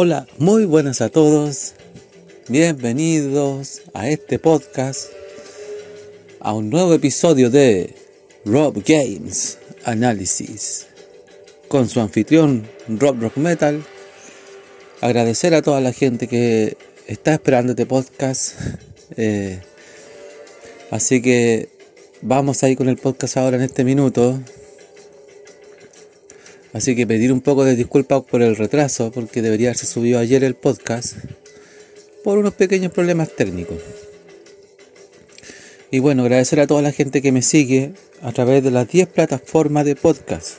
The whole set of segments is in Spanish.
Hola, muy buenas a todos. Bienvenidos a este podcast, a un nuevo episodio de Rob Games Analysis, con su anfitrión Rob Rock Metal. Agradecer a toda la gente que está esperando este podcast. Eh, así que vamos a ir con el podcast ahora en este minuto. Así que pedir un poco de disculpas por el retraso, porque debería haberse subido ayer el podcast por unos pequeños problemas técnicos. Y bueno, agradecer a toda la gente que me sigue a través de las 10 plataformas de podcast.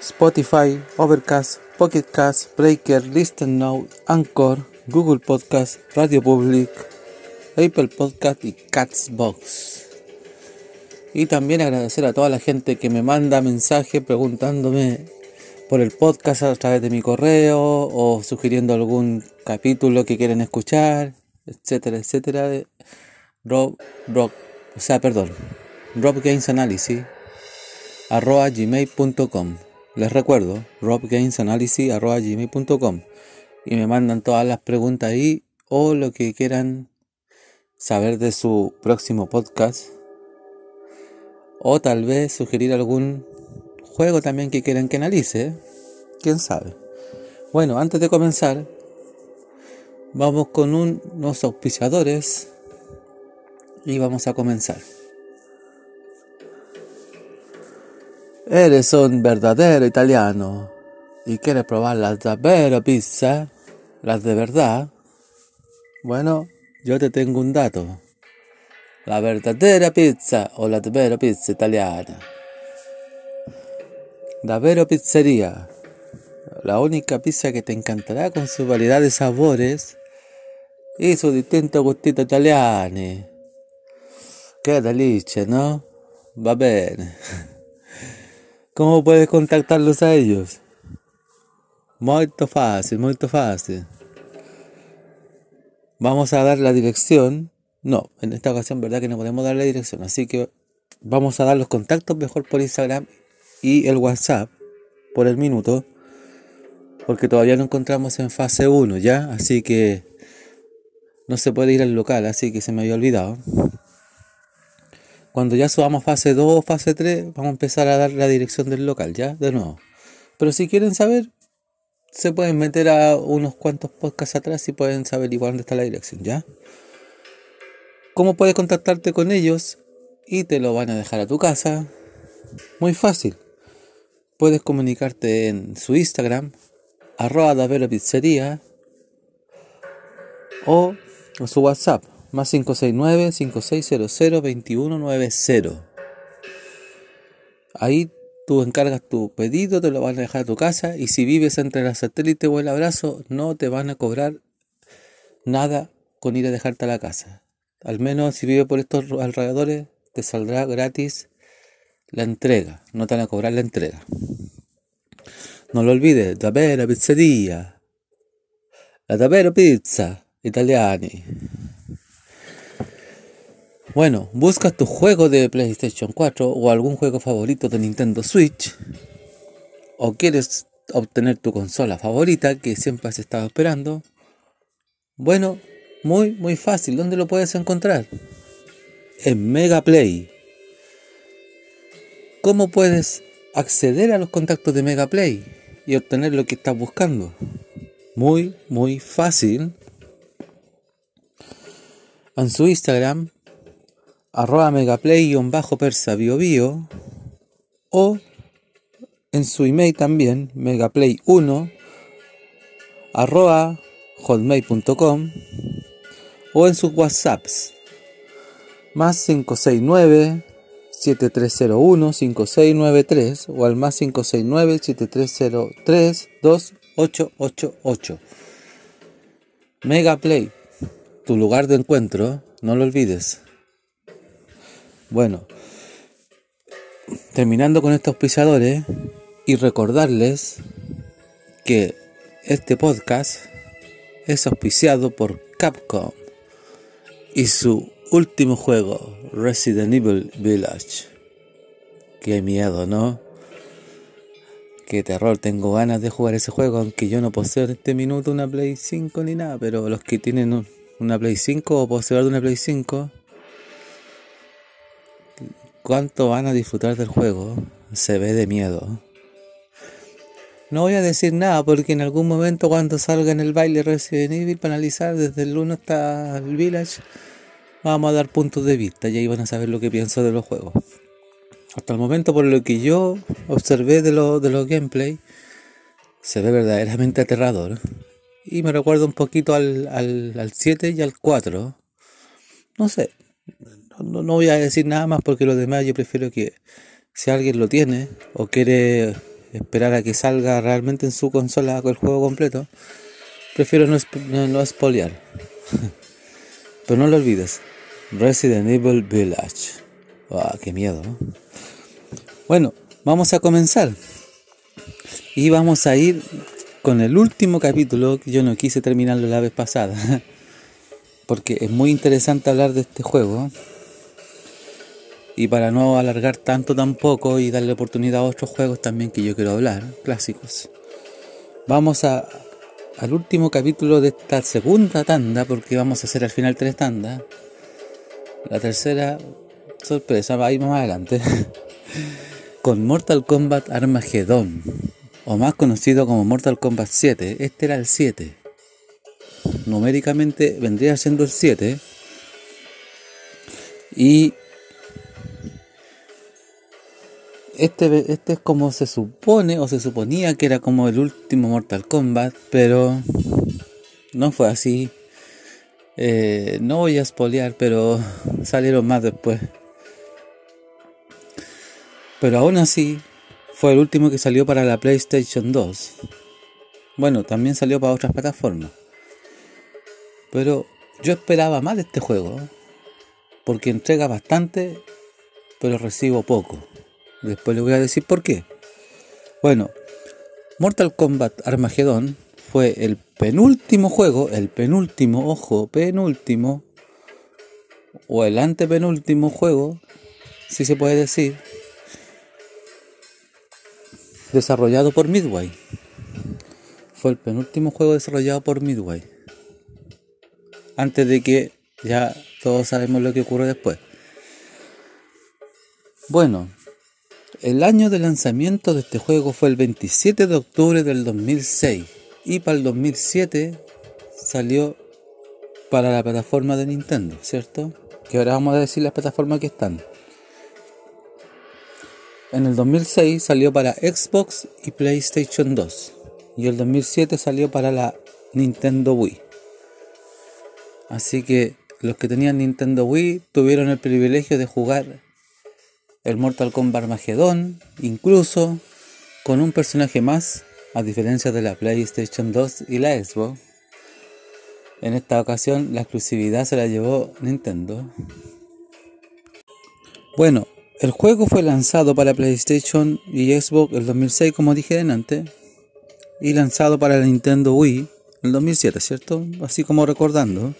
Spotify, Overcast, Pocket Cast, Breaker, Listen Now, Anchor, Google Podcast, Radio Public, Apple Podcast y Catsbox. Y también agradecer a toda la gente que me manda mensajes preguntándome por el podcast a través de mi correo o sugiriendo algún capítulo que quieren escuchar, etcétera, etcétera. Rob, Rock, o sea, perdón, Rob Games Analysis, arroba gmail.com. Les recuerdo, Rob Games Analysis, arroba gmail.com. Y me mandan todas las preguntas ahí o lo que quieran saber de su próximo podcast o tal vez sugerir algún juego también que quieran que analice. Quién sabe. Bueno, antes de comenzar, vamos con unos auspiciadores y vamos a comenzar. Eres un verdadero italiano y quieres probar las davvero pizza, las de verdad. Bueno, yo te tengo un dato la verdadera pizza o la vera pizza italiana. La vera pizzería, la única pizza que te encantará con su variedad de sabores y sus distintos gustitos italiani. Qué delicia, ¿no? Va bene. ¿Cómo puedes contactarlos a ellos? Muy fácil, muy fácil. Vamos a dar la dirección no, en esta ocasión, verdad que no podemos dar la dirección, así que vamos a dar los contactos mejor por Instagram y el WhatsApp por el minuto, porque todavía no encontramos en fase 1 ya, así que no se puede ir al local, así que se me había olvidado. Cuando ya subamos fase 2 o fase 3, vamos a empezar a dar la dirección del local, ya, de nuevo. Pero si quieren saber, se pueden meter a unos cuantos podcasts atrás y pueden saber igual dónde está la dirección, ¿ya? ¿Cómo puedes contactarte con ellos? Y te lo van a dejar a tu casa. Muy fácil. Puedes comunicarte en su Instagram, arroba Pizzería, o en su WhatsApp, más 569-5600-2190. Ahí tú encargas tu pedido, te lo van a dejar a tu casa y si vives entre la satélite o el abrazo, no te van a cobrar nada con ir a dejarte a la casa. Al menos si vive por estos alrededores, te saldrá gratis la entrega. No te van a cobrar la entrega. No lo olvides, Davvero Pizzeria. La Davvero Pizza Italiani. Bueno, buscas tu juego de PlayStation 4 o algún juego favorito de Nintendo Switch. O quieres obtener tu consola favorita que siempre has estado esperando. Bueno, muy, muy fácil. ¿Dónde lo puedes encontrar? En Mega Play. ¿Cómo puedes acceder a los contactos de Mega Play y obtener lo que estás buscando? Muy, muy fácil. En su Instagram, arroba megaplay-persa bio, o en su email también, megaplay1 arroba hotmail.com o en sus WhatsApps más 569 7301-5693 o al más 569-7303-2888. Mega Play, tu lugar de encuentro, no lo olvides. Bueno, terminando con estos pisadores y recordarles que este podcast es auspiciado por Capcom y su último juego, Resident Evil Village. Qué miedo, ¿no? Qué terror, tengo ganas de jugar ese juego, aunque yo no poseo en este minuto una Play 5 ni nada, pero los que tienen una Play 5 o poseedor de una Play 5, ¿cuánto van a disfrutar del juego? Se ve de miedo. No voy a decir nada porque en algún momento cuando salga en el baile Resident Evil para analizar desde el 1 hasta el Village, vamos a dar puntos de vista y ahí van a saber lo que pienso de los juegos. Hasta el momento, por lo que yo observé de, lo, de los gameplay, se ve verdaderamente aterrador. Y me recuerda un poquito al, al, 7 y al 4. No sé, no, no, voy a decir nada más porque lo demás yo prefiero que si alguien lo tiene o quiere esperar a que salga realmente en su consola con el juego completo, prefiero no, no, no espolear. Pero no lo olvides, Resident Evil Village. Ah, qué miedo. Bueno, vamos a comenzar. Y vamos a ir con el último capítulo que yo no quise terminarlo la vez pasada. Porque es muy interesante hablar de este juego. Y para no alargar tanto tampoco y darle oportunidad a otros juegos también que yo quiero hablar, clásicos. Vamos a, al último capítulo de esta segunda tanda, porque vamos a hacer al final tres tandas. La tercera, sorpresa, va a ir más adelante. Con Mortal Kombat Armageddon, o más conocido como Mortal Kombat 7. Este era el 7. Numéricamente vendría siendo el 7. Y este, este es como se supone o se suponía que era como el último Mortal Kombat, pero no fue así. Eh, no voy a espolear, pero salieron más después. Pero aún así, fue el último que salió para la PlayStation 2. Bueno, también salió para otras plataformas. Pero yo esperaba más de este juego, porque entrega bastante, pero recibo poco. Después les voy a decir por qué. Bueno, Mortal Kombat Armageddon fue el penúltimo juego, el penúltimo, ojo, penúltimo, o el antepenúltimo juego, si se puede decir, desarrollado por Midway. Fue el penúltimo juego desarrollado por Midway. Antes de que ya todos sabemos lo que ocurre después. Bueno, el año de lanzamiento de este juego fue el 27 de octubre del 2006 y para el 2007 salió para la plataforma de Nintendo, ¿cierto? Que ahora vamos a decir las plataformas que están. En el 2006 salió para Xbox y PlayStation 2 y el 2007 salió para la Nintendo Wii. Así que los que tenían Nintendo Wii tuvieron el privilegio de jugar el Mortal Kombat Armageddon, incluso con un personaje más, a diferencia de la PlayStation 2 y la Xbox. En esta ocasión la exclusividad se la llevó Nintendo. Bueno, el juego fue lanzado para PlayStation y Xbox el 2006, como dije antes, y lanzado para la Nintendo Wii el 2007, ¿cierto? Así como recordando.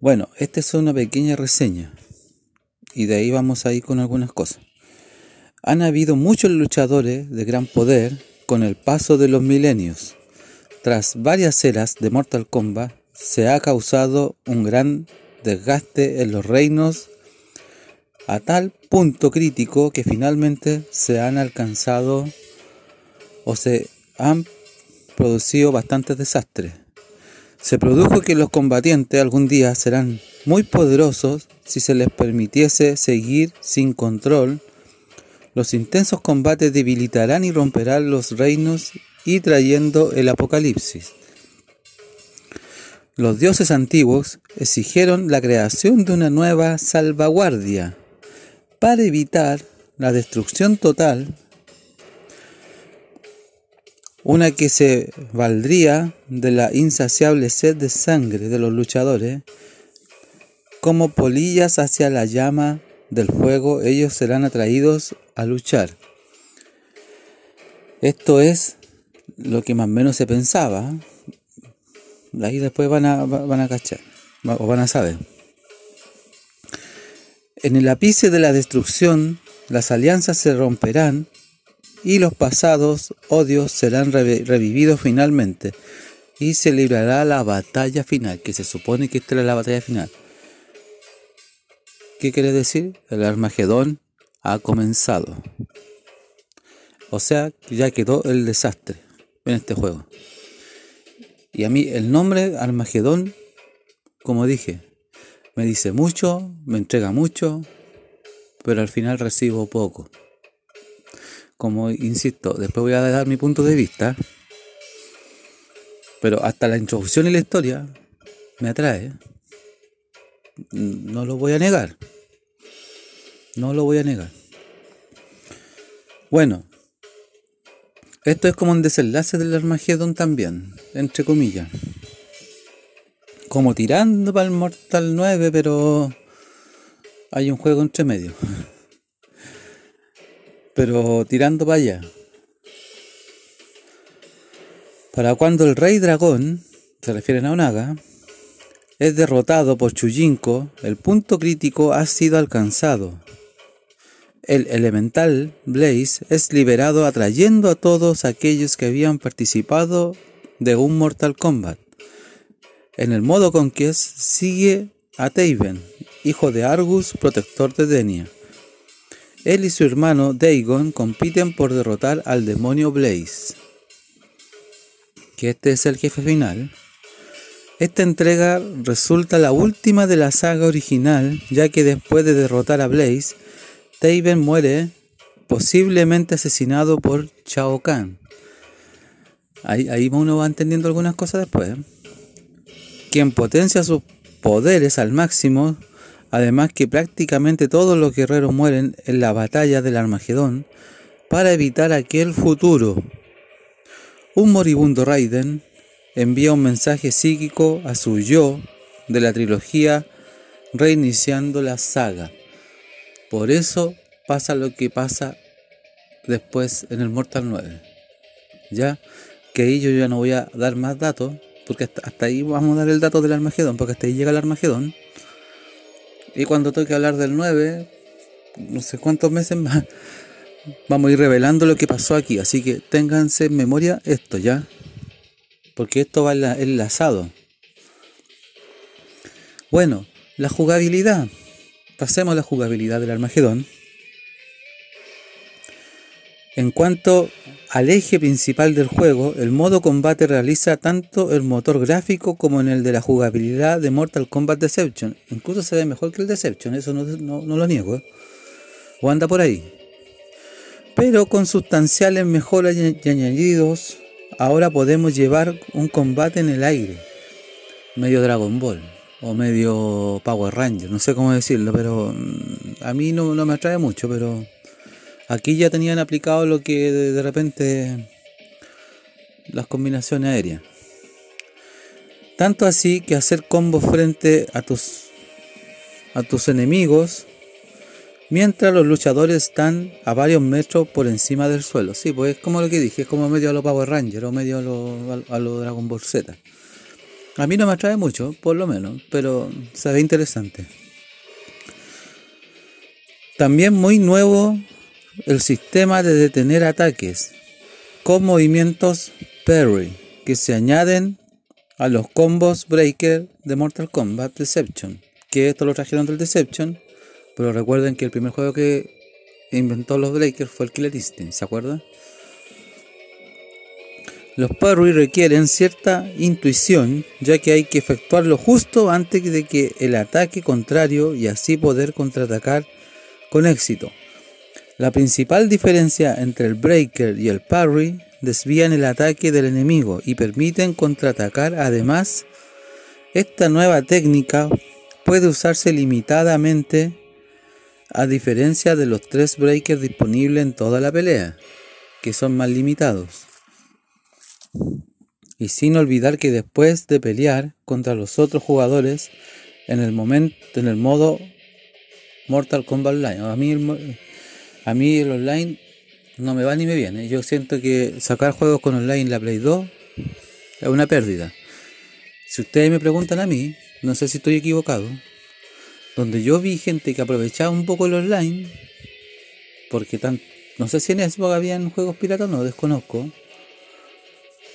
Bueno, esta es una pequeña reseña y de ahí vamos a ir con algunas cosas. Han habido muchos luchadores de gran poder con el paso de los milenios. Tras varias eras de Mortal Kombat, se ha causado un gran desgaste en los reinos a tal punto crítico que finalmente se han alcanzado o se han producido bastantes desastres. Se produjo que los combatientes algún día serán muy poderosos si se les permitiese seguir sin control. Los intensos combates debilitarán y romperán los reinos y trayendo el apocalipsis. Los dioses antiguos exigieron la creación de una nueva salvaguardia, para evitar la destrucción total, una que se valdría de la insaciable sed de sangre de los luchadores, como polillas hacia la llama del fuego, ellos serán atraídos a luchar. Esto es lo que más o menos se pensaba. Ahí después van a, van a cachar, o van a saber. En el ápice de la destrucción, las alianzas se romperán y los pasados odios serán revividos finalmente y se librará la batalla final, que se supone que esta es la batalla final. ¿Qué quiere decir? El Armagedón ha comenzado. O sea, ya quedó el desastre en este juego. Y a mí el nombre Armagedón, como dije, me dice mucho, me entrega mucho, pero al final recibo poco. Como insisto, después voy a dar mi punto de vista, pero hasta la introducción y la historia me atrae. No lo voy a negar. No lo voy a negar. Bueno, esto es como un desenlace del Armageddon también, entre comillas. Como tirando para el Mortal 9, pero hay un juego entre medio. Pero tirando para allá. Para cuando el rey dragón, se refieren a Onaga, es derrotado por Chujinko, el punto crítico ha sido alcanzado. El elemental Blaze es liberado atrayendo a todos aquellos que habían participado de un Mortal Kombat. En el modo Conquest sigue a Taven, hijo de Argus, protector de Denia. Él y su hermano Dagon compiten por derrotar al demonio Blaze, que este es el jefe final. Esta entrega resulta la última de la saga original, ya que después de derrotar a Blaze, Taven muere, posiblemente asesinado por Chao Kahn. Ahí, ahí uno va entendiendo algunas cosas después. ¿eh? Quien potencia sus poderes al máximo Además que prácticamente todos los guerreros mueren en la batalla del Armagedón para evitar aquel futuro. Un moribundo Raiden envía un mensaje psíquico a su yo de la trilogía reiniciando la saga. Por eso pasa lo que pasa después en el Mortal 9. Ya que ahí yo ya no voy a dar más datos, porque hasta, hasta ahí vamos a dar el dato del Armagedón, porque hasta ahí llega el Armagedón. Y cuando toque hablar del 9, no sé cuántos meses más, vamos a ir revelando lo que pasó aquí. Así que ténganse en memoria esto ya. Porque esto va enlazado. Bueno, la jugabilidad. Pasemos a la jugabilidad del Armagedón. En cuanto al eje principal del juego, el modo combate realiza tanto el motor gráfico como en el de la jugabilidad de Mortal Kombat Deception. Incluso se ve mejor que el Deception, eso no, lo niego. ¿eh? O anda por ahí. Pero con sustanciales mejoras y añadidos, ahora podemos llevar un combate en el aire. Medio Dragon Ball o medio Power Ranger, no sé cómo decirlo, pero mm, a mí no, no me atrae mucho, pero Aquí ya tenían aplicado lo que de, repente las combinaciones aéreas. Tanto así que hacer combos frente a tus a tus enemigos mientras los luchadores están a varios metros por encima del suelo. Sí, pues es como lo que dije, es como medio a los Power Rangers o medio a los Dragon Ball Z. A mí no me atrae mucho, por lo menos, pero se ve interesante. También muy nuevo el sistema de detener ataques con movimientos parry que se añaden a los combos breaker de Mortal Kombat Deception. Que esto lo trajeron del Deception, pero recuerden que el primer juego que inventó los breakers fue el Killer Instinct, ¿se acuerdan? Los parry requieren cierta intuición, ya que hay que efectuarlo justo antes de que el ataque contrario y así poder contraatacar con éxito. La principal diferencia entre el breaker y el parry desvían el ataque del enemigo y permiten contraatacar. Además, esta nueva técnica puede usarse limitadamente A diferencia de los tres breakers disponibles en toda la pelea, que son más limitados. Y sin olvidar que después de pelear contra los otros jugadores, en el momento, en el modo Mortal Kombat Online, a mí, el, a mí el online no me va ni me viene. Yo siento que sacar juegos con online en la Play 2 es una pérdida. Si ustedes me preguntan a mí, no sé si estoy equivocado, donde yo vi gente que aprovechaba un poco el online, porque tan, no sé si en Xbox habían juegos piratas o no, desconozco,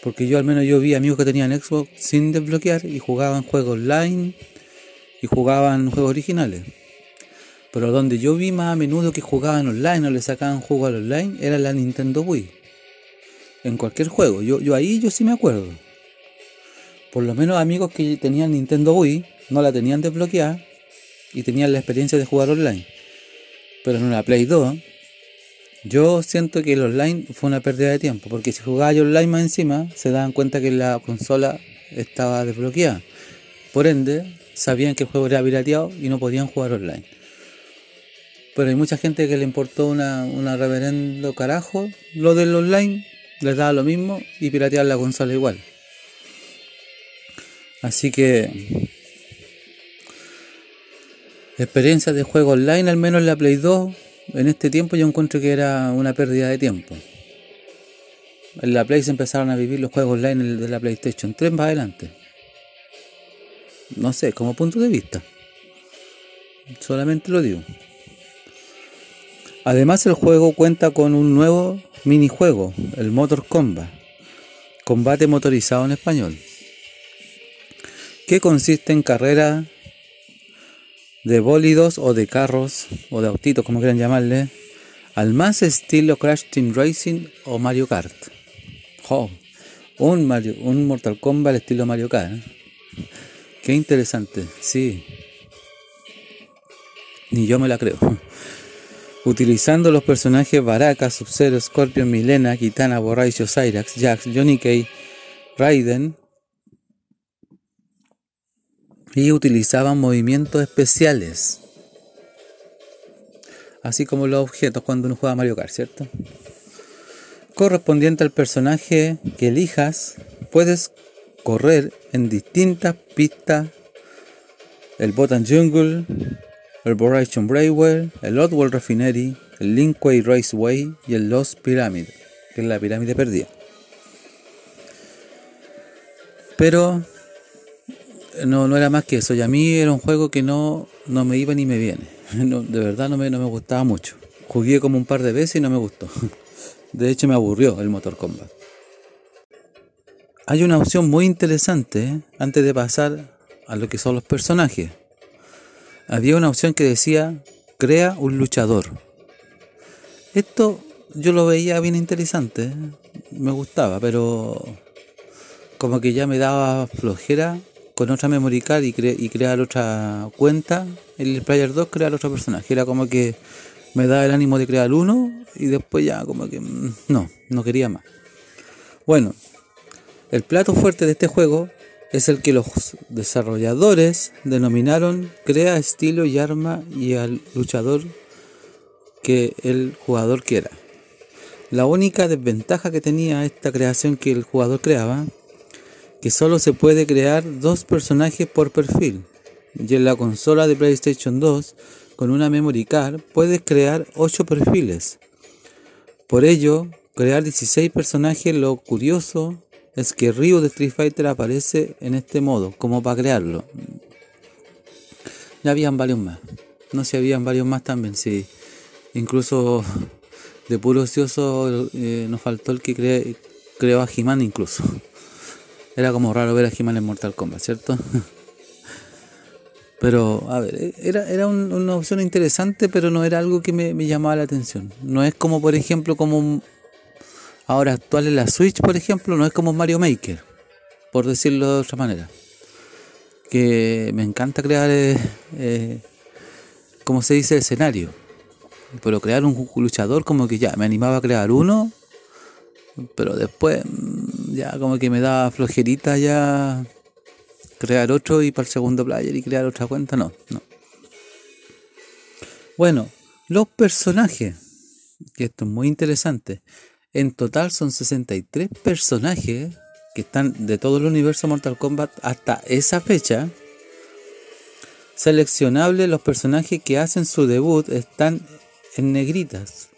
porque yo al menos yo vi amigos que tenían Xbox sin desbloquear y jugaban juegos online y jugaban juegos originales. Pero donde yo vi más a menudo que jugaban online o le sacaban juego online era la Nintendo Wii. En cualquier juego, yo, yo ahí yo sí me acuerdo. Por lo menos amigos que tenían Nintendo Wii no la tenían desbloqueada y tenían la experiencia de jugar online. Pero en una Play 2, yo siento que el online fue una pérdida de tiempo, porque si jugaba yo online más encima, se daban cuenta que la consola estaba desbloqueada. Por ende, sabían que el juego era pirateado y no podían jugar online. Pero hay mucha gente que le importó una, una reverendo carajo lo del online, les daba lo mismo y piratear la consola igual. Así que experiencia de juego online, al menos en la Play 2, en este tiempo yo encuentro que era una pérdida de tiempo. En la Play se empezaron a vivir los juegos online de la PlayStation 3 más adelante. No sé, como punto de vista. Solamente lo digo. Además el juego cuenta con un nuevo minijuego, el Motor Combat, combate motorizado en español, que consiste en carrera de bólidos o de carros o de autitos, como quieran llamarle, al más estilo Crash Team Racing o Mario Kart. un, Mario, un Mortal Kombat al estilo Mario Kart. ¿eh? Qué interesante, sí. Ni yo me la creo. Utilizando los personajes Baraka, Sub-Zero, Scorpion, Milena, Kitana, Borracho, Cyrax, Jax, Johnny K, Raiden, y utilizaban movimientos especiales. Así como los objetos cuando uno juega Mario Kart, ¿cierto? Correspondiente al personaje que elijas, puedes correr en distintas pistas. El Botan Jungle, el Boration Brayware, el Oddworld Refinery, el Linkway Raceway y el Lost Pyramid, que es la pirámide perdida. Pero no, no era más que eso. Y a mí era un juego que no, no me iba ni me viene. de verdad no me, no me gustaba mucho. Jugué como un par de veces y no me gustó. De hecho me aburrió el motor combat. Hay una opción muy interesante antes de pasar a lo que son los personajes. Había una opción que decía crea un luchador. Esto yo lo veía bien interesante, me gustaba, pero como que ya me daba flojera con otra memory card y, crear otra cuenta, el Player 2 crear otro personaje. Era como que me da el ánimo de crear uno y después ya como que mm, no, no quería más. Bueno, el plato fuerte de este juego es el que los desarrolladores denominaron crea estilo y arma y al luchador que el jugador quiera. La única desventaja que tenía esta creación que el jugador creaba que solo se puede crear dos personajes por perfil. Y en la consola de PlayStation 2, con una memory card, puedes crear 8 perfiles. Por ello, crear 16 personajes, lo curioso es que Ryu de Street Fighter aparece en este modo, como para crearlo. Ya habían varios más. No sé habían varios más también, sí. Incluso de puro ocioso eh, nos faltó el que creó a He-Man incluso. Era como raro ver a he en Mortal Kombat, ¿cierto? Pero, a ver, era, era una opción interesante, pero no era algo que me, llamaba la atención. No es como, por ejemplo, como ahora actual en la Switch, por ejemplo, no es como Mario Maker, por decirlo de otra manera. Que me encanta crear, eh, eh, como se dice, escenario. Pero crear un luchador, como que ya me animaba a crear uno pero después mm, ya como que me da flojerita ya crear otro y para el segundo player y crear otra cuenta, no, no. Bueno, Los personajes, que esto es muy interesante. En total son 63 personajes que están de todo el universo Mortal Kombat hasta esa fecha. Seleccionables los personajes que hacen su debut están en negritas,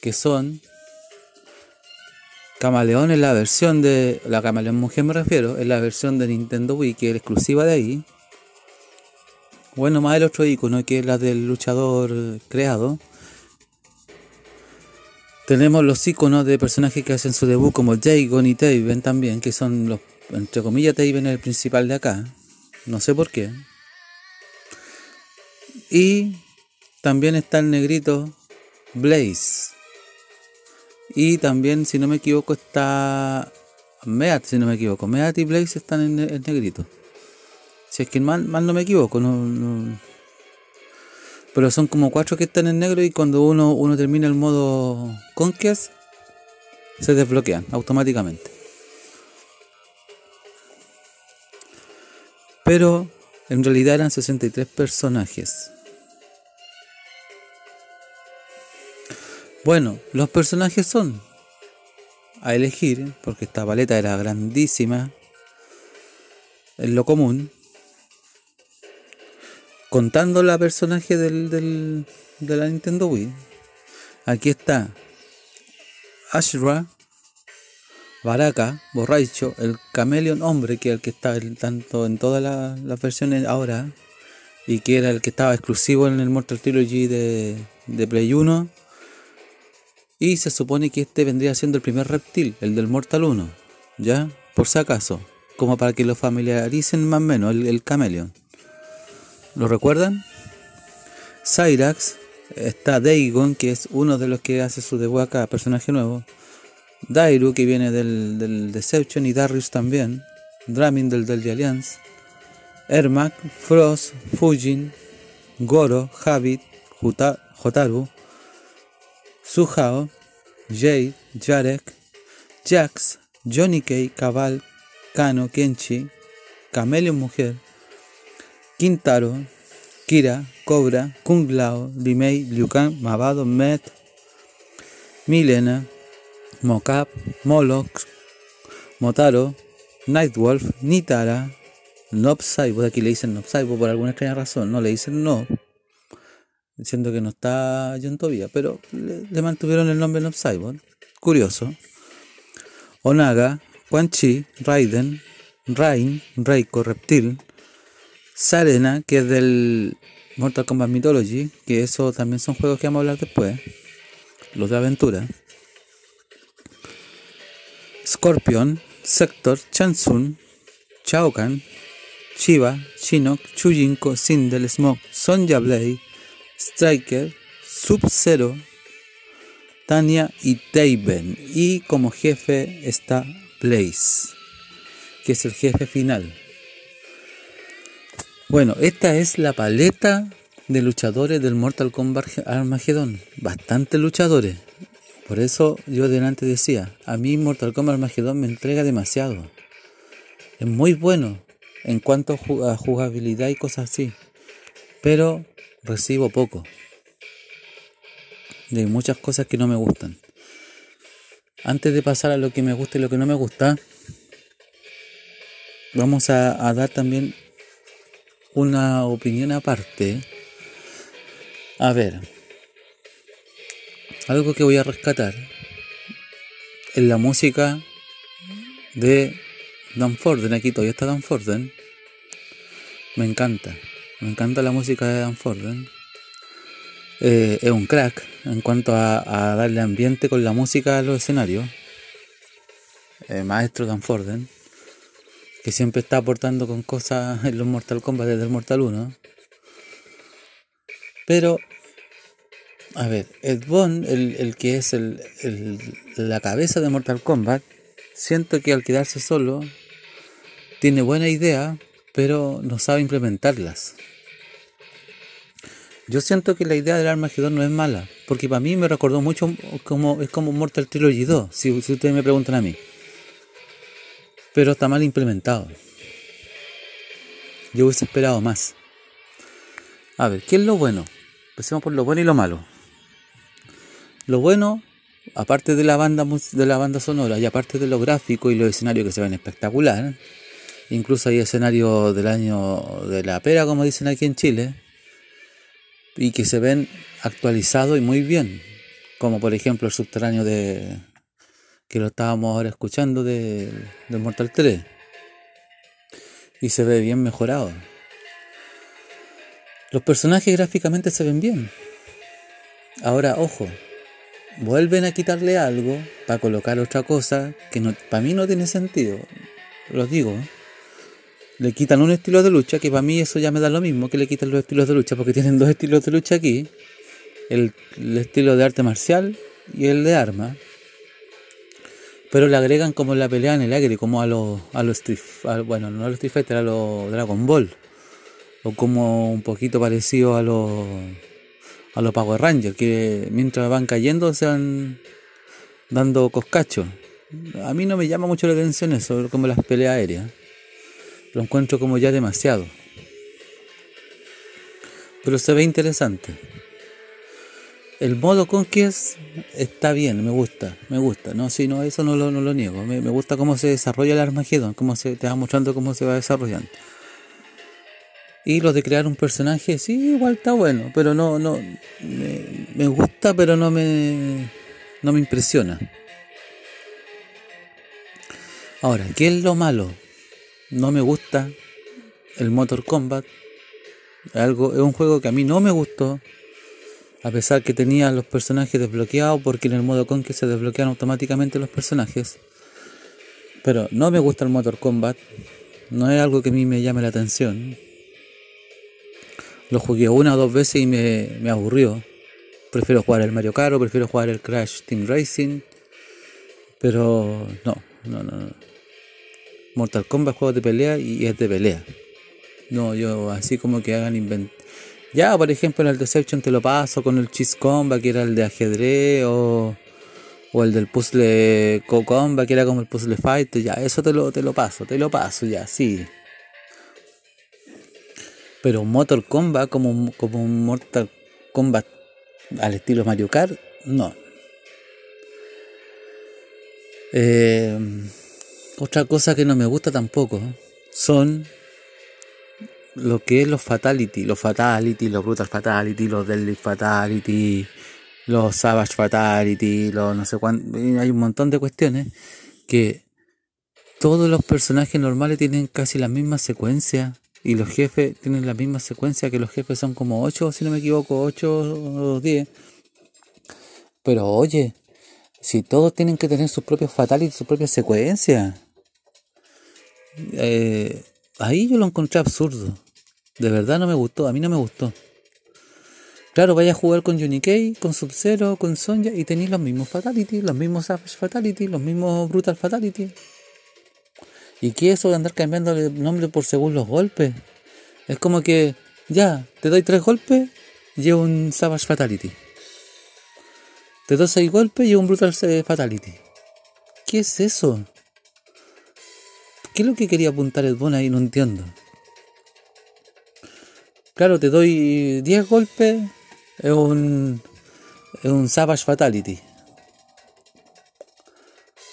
que son Camaleón en la versión de. La Camaleón Mujer me refiero, en la versión de Nintendo Wii, que es exclusiva de ahí. Bueno, más el otro icono que es la del luchador creado. Tenemos los iconos de personajes que hacen su debut como Jagon y Taven también, que son los, entre comillas, Taven es el principal de acá. No sé por qué. Y también está el negrito Blaze. Y también, si no me equivoco, está Meat, si no me equivoco. Meat y Blaze están en, negrito. Si es que mal, mal no me equivoco, no, Pero son como cuatro que están en negro y cuando uno, uno termina el modo Conquest, se desbloquean automáticamente. Pero en realidad eran 63 personajes. Bueno, los personajes son a elegir, porque esta paleta era grandísima, en lo común, contando la personaje del, del, de la Nintendo Wii. Aquí está Ashra, Baraka, Borracho, el Cameleon Hombre, que es el que está tanto en todas las versiones ahora, y que era el que estaba exclusivo en el Mortal Trilogy de, de Play 1 y se supone que este vendría siendo el primer reptil, el del Mortal 1. ¿Ya? Por si acaso. Como para que lo familiaricen más o menos, el, el Cameleon. ¿Lo recuerdan? Cyrax. Está Dagon, que es uno de los que hace su debut acá, personaje nuevo. Dairu, que viene del, del Deception, y Darius también. Dramin del del Alliance. Ermac, Frost, Fujin, Goro, Habit, Jotaru, Suhao, Jade, Jarek, Jax, Johnny K, Cabal, Kano, Kenchi, Camelio Mujer, Quintaro, Kira, Cobra, Kung Lao, Limei, Liukan, Mavado, Met, Milena, Mocap, Moloch, Motaro, Nightwolf, Nitara, Nob aquí le dicen Nob por alguna extraña razón, no le dicen no, diciendo que no está John todavía, pero le, mantuvieron el nombre Nob Cyborg. Curioso. Onaga, Quan Chi, Raiden, Rain, Reiko, Reptil, Sarena, que es del Mortal Kombat Mythology, que eso también son juegos que vamos a hablar después, los de aventura. Scorpion, Sector, Chansun, Chao Kahn, Shiva, Shinnok, Chujinko, Sindel, Smoke, Sonja Blade, Striker, Sub-Zero, Tania y Taven. Y como jefe está Blaze, que es el jefe final. Bueno, esta es la paleta de luchadores del Mortal Kombat Armageddon. Bastante luchadores. Por eso yo delante decía, a mí Mortal Kombat Armageddon me entrega demasiado. Es muy bueno en cuanto a jugabilidad y cosas así. Pero recibo poco de muchas cosas que no me gustan. Antes de pasar a lo que me gusta y lo que no me gusta, vamos a, dar también una opinión aparte. A ver, algo que voy a rescatar es la música de Dan Forden. Aquí todavía está Dan Forden. Me encanta. Me encanta la música de Dan Forden. Eh, es un crack en cuanto a, darle ambiente con la música a los escenarios. Eh, maestro Dan Forden, que siempre está aportando con cosas en los Mortal Kombat desde el Mortal 1. Pero, a ver, Ed Boon, el, que es el, la cabeza de Mortal Kombat, siento que al quedarse solo, tiene buena idea, pero no sabe implementarlas. Yo siento que la idea del Armagedón no es mala, porque para mí me recordó mucho como es como Mortal Trilogy 2, si, ustedes me preguntan a mí. Pero está mal implementado. Yo hubiese esperado más. A ver, ¿qué es lo bueno? Empecemos por lo bueno y lo malo. Lo bueno, aparte de la banda de la banda sonora y aparte de lo gráfico y los escenarios que se ven espectacular, incluso hay escenarios del año de la pera, como dicen aquí en Chile, y que se ven actualizados y muy bien, como por ejemplo el subterráneo de que lo estábamos ahora escuchando de, de Mortal 3 y se ve bien mejorado. Los personajes gráficamente se ven bien. Ahora, ojo, vuelven a quitarle algo para colocar otra cosa que no, para mí no tiene sentido. Lo digo. Le quitan un estilo de lucha que para mí eso ya me da lo mismo que le quitan los estilos de lucha porque tienen dos estilos de lucha aquí. El, estilo de arte marcial y el de arma. Pero le agregan como la pelea en el aire, como a los a los bueno, no a los Street Fighter, a los Dragon Ball. O como un poquito parecido a los a los Power Rangers, que mientras van cayendo se van dando coscachos. A mí no me llama mucho la atención eso, como las peleas aéreas. Lo encuentro como ya demasiado. Pero se ve interesante. El modo Conquest está bien, me gusta, me gusta. No, si no, eso no lo, no lo niego. Me, me, gusta cómo se desarrolla el Armageddon, cómo se te va mostrando cómo se va desarrollando. Y lo de crear un personaje, sí, igual está bueno, pero no, no, me, gusta, pero no me, no me impresiona. Ahora, ¿qué es lo malo? No me gusta el Motor Combat. Algo, es un juego que a mí no me gustó. A pesar que tenía los personajes desbloqueados, porque en el modo con que se desbloquean automáticamente los personajes. Pero no me gusta el Motor Combat. No es algo que a mí me llame la atención. Lo jugué una o dos veces y me, aburrió. Prefiero jugar el Mario Kart prefiero jugar el Crash Team Racing. Pero no, no, no. Mortal Kombat es juego de pelea y es de pelea. No, yo así como que hagan invent. Ya, por ejemplo, en el Deception te lo paso con el Cheese Combat, que era el de ajedrez, o, o el del puzzle Co Combat, que era como el puzzle fight. Ya, eso te lo, te lo paso, te lo paso, ya, sí. Pero un Motor Combat como, como un Mortal Kombat al estilo Mario Kart, no. Eh, otra cosa que no me gusta tampoco son lo que es los fatality, los fatality, los brutal fatality, los deadlift fatality, los savage fatality, los no sé cuánto, hay un montón de cuestiones que todos los personajes normales tienen casi la misma secuencia y los jefes tienen la misma secuencia, que los jefes son como 8, si no me equivoco, 8 o 10. Pero oye, si todos tienen que tener sus propios fatalities, su propia secuencia. Eh, ahí yo lo encontré absurdo. De verdad no me gustó, a mí no me gustó. Claro, vaya a jugar con Unikey, con Sub-Zero, con Sonja y tenéis los mismos Fatality, los mismos Savage Fatality, los mismos Brutal Fatality. ¿Y qué es eso de andar cambiando el nombre por según los golpes? Es como que, ya, te doy tres golpes y un Savage Fatality. Te doy seis golpes y un Brutal Fatality. ¿Qué es eso? ¿Qué es lo que quería apuntar el Bon ahí? No entiendo. Claro, te doy 10 golpes, es un, es un Savage Fatality.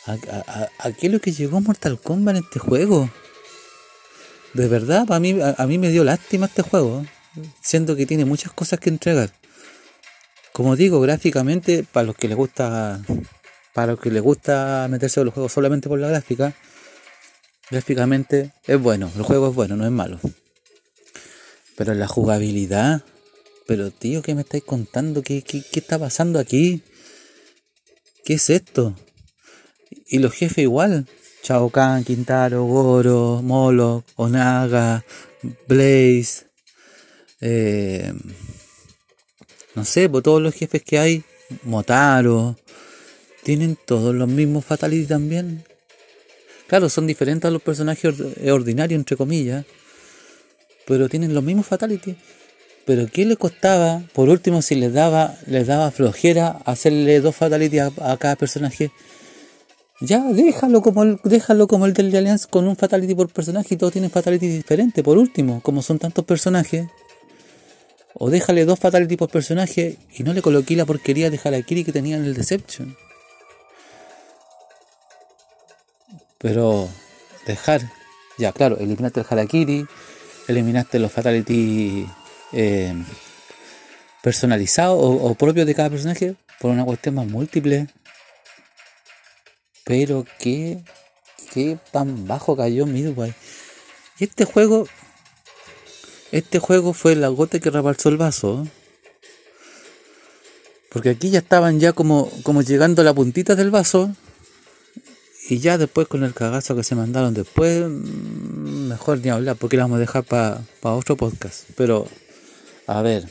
¿A, qué es lo que llegó Mortal Kombat en este juego? De verdad, a mí, a, mí me dio lástima este juego, siento que tiene muchas cosas que entregar. Como digo, gráficamente, para los que les gusta, para los que les gusta meterse en los juegos solamente por la gráfica, gráficamente es bueno, el juego es bueno, no es malo. Pero la jugabilidad, pero tío, ¿qué me estáis contando? ¿Qué, qué, qué está pasando aquí? ¿Qué es esto? Y los jefes igual. Chao Kahn, Quintaro, Goro, Molo, Onaga, Blaze. Eh, no sé, por todos los jefes que hay. Motaro. Tienen todos los mismos Fatality también. Claro, son diferentes a los personajes ordinarios, entre comillas. Pero tienen los mismos Fatality. Pero ¿qué le costaba? Por último, si les daba, les daba flojera hacerle dos Fatality a cada personaje ya, déjalo como el, déjalo como el del Alliance con un fatality por personaje y todos tienen fatality diferente. Por último, como son tantos personajes, O déjale dos fatality por personaje y no le coloqué la porquería de Harakiri que tenía en el Deception. Pero dejar, ya claro, eliminaste el Harakiri, eliminaste los fatality eh, personalizados o, propios de cada personaje por una cuestión más múltiple. Pero qué, qué tan bajo cayó Midway. Y este juego este juego fue la gota que rebalsó el vaso. Porque aquí ya estaban ya como, como llegando a la puntita del vaso. Y ya después con el cagazo que se mandaron después, mm, mejor ni hablar, porque lo vamos a dejar para otro podcast. Pero, a ver.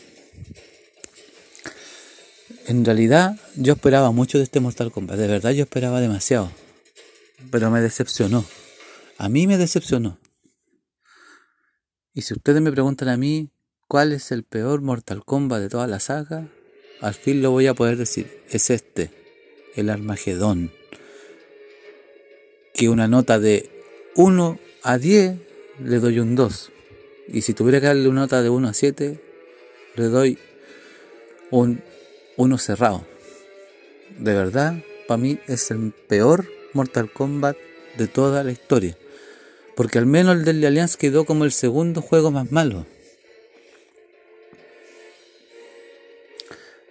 En realidad yo esperaba mucho de este Mortal Kombat. De verdad yo esperaba demasiado. Pero me decepcionó. A mí me decepcionó. Y si ustedes me preguntan a mí cuál es el peor Mortal Kombat de toda la saga, al fin lo voy a poder decir. Es este, el Armagedón. Que una nota de 1 a 10 le doy un 2. Y si tuviera que darle una nota de 1 a 7, le doy un 1 cerrado. De verdad, para mí es el peor Mortal Kombat de toda la historia. Porque al menos el Deadly Alliance quedó como el segundo juego más malo.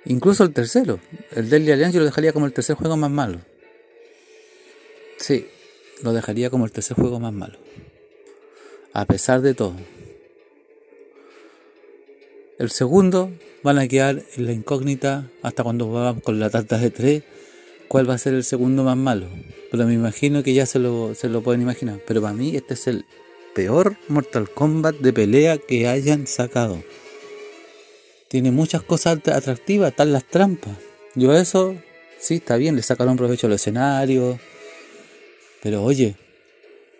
Incluso el tercero. El Deadly Alliance yo lo dejaría como el tercer juego más malo. Sí, lo dejaría como el tercer juego más malo. A pesar de todo. El segundo van a quedar en la incógnita hasta cuando vamos con la tarta de 3 cuál va a ser el segundo más malo. Pero me imagino que ya se lo, se lo pueden imaginar. Pero para mí este es el peor Mortal Kombat de pelea que hayan sacado. Tiene muchas cosas atractivas, están las trampas. Yo eso, sí, está bien, le sacaron provecho al escenario. Pero oye,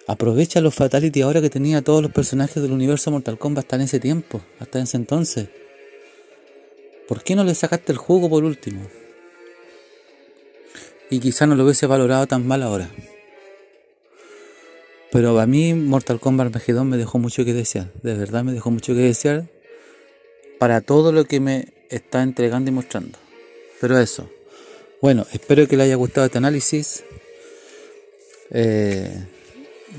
aprovecha los Fatality ahora que tenía todos los personajes del universo Mortal Kombat hasta en ese tiempo, hasta ese entonces. ¿Por qué no le sacaste el juego por último? y quizá no lo hubiese valorado tan mal ahora. Pero a mí Mortal Kombat Armageddon me dejó mucho que desear, de verdad me dejó mucho que desear para todo lo que me está entregando y mostrando. Pero eso, bueno, espero que les haya gustado este análisis. Eh,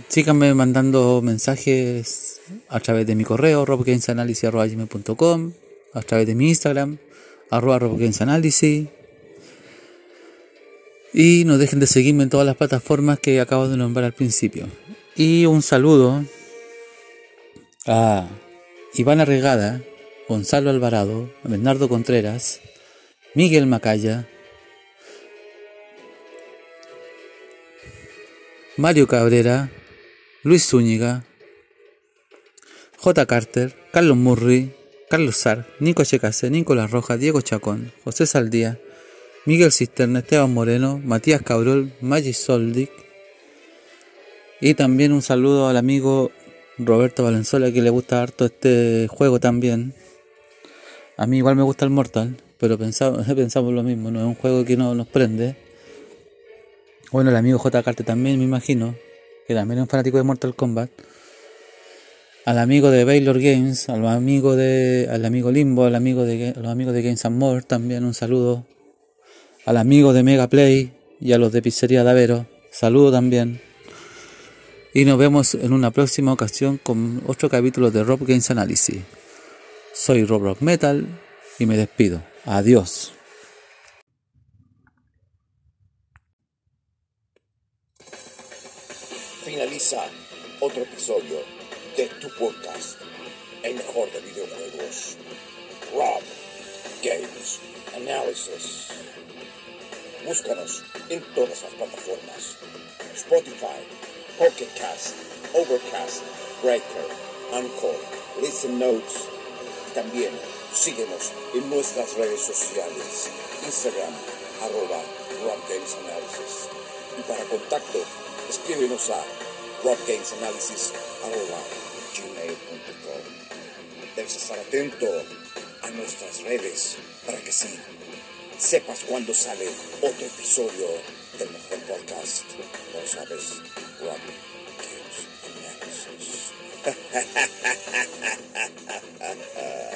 síganme mandando mensajes a través de mi correo robgamesanalysis.com, a través de mi Instagram, arroba robgamesanalysis y no dejen de seguirme en todas las plataformas que acabo de nombrar al principio. Y un saludo a Ivana Regada, Gonzalo Alvarado, Bernardo Contreras, Miguel Macaya, Mario Cabrera, Luis Zúñiga, J. Carter, Carlos Murray, Carlos Sar, Nico Checase, Nicolás Rojas, Diego Chacón, José Saldía, Miguel Cisterna, Esteban Moreno, Matías Cabrol, Maggi Soldic. Y también un saludo al amigo Roberto Valenzuela que le gusta harto este juego también. A mí igual me gusta el Mortal, pero pensamos, pensamos lo mismo, no es un juego que no nos prende. Bueno, el amigo J. Carte también, me imagino, que también es un fanático de Mortal Kombat. Al amigo de Baylor Games, al amigo de, al amigo Limbo, al amigo de, los amigos de Games and More, también un saludo al amigo de Mega Play y a los de Pizzería Davero. Saludo también. Y nos vemos en una próxima ocasión con otro capítulo de Rob Games Analysis. Soy Rob Rock Metal y me despido. Adiós. Otro episodio de tu podcast, el mejor de videojuegos. Rob Games Analysis. Búscanos en todas las plataformas. Spotify, Pocket Cast, Overcast, Breaker, Anchor, Listen Notes. también síguenos en nuestras redes sociales. Instagram, arroba Analysis. Y para contacto, escríbenos a arroba gmail.com. Debes estar atento a nuestras redes para que sí sepas cuándo sale otro episodio del mejor podcast. Lo sabes, Chaos Analysis.